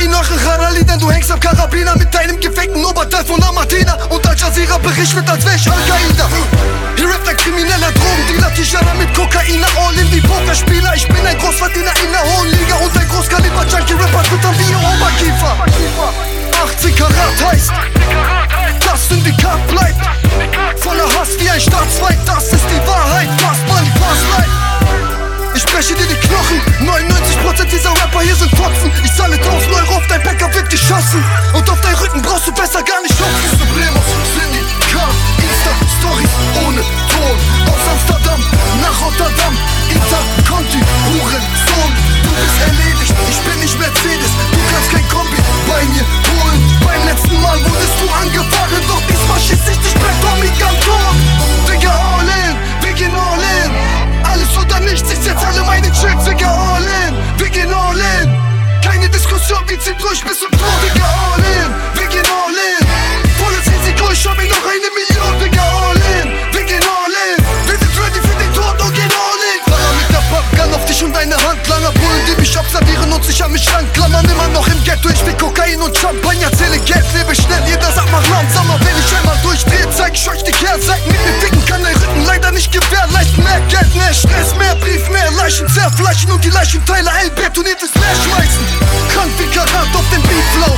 Kokain, eure Harali, denn du hängst am Karabiner mit deinem gefickten Oberteil von Martina Und Al Jazeera berichtet, als wär ich Al-Qaida. Hier rappt ein krimineller Drogendealer, Tijara mit Kokaina, all in wie Pokerspieler. Ich bin ein Großverdiener in der hohen Liga und ein Großkaliber-Junkie-Rapper füttern wie ihr Oberkiefer 18 Karat heißt, wir sind Fotzen, ich will Kokain und Champagner, zähle Geld, lebe schnell, jeder sagt, mach langsamer Wenn ich einmal durchdrehe, zeig ich euch die Kehrseiten Mit mir ficken kann der Rücken leider nicht gewährleisten. Mehr Geld, mehr Stress, mehr Brief, mehr Leichen. Zerfleischen Und die Leichenteile einbetoniertes Meer schmeißen. Krank wie Karat auf dem Beatflow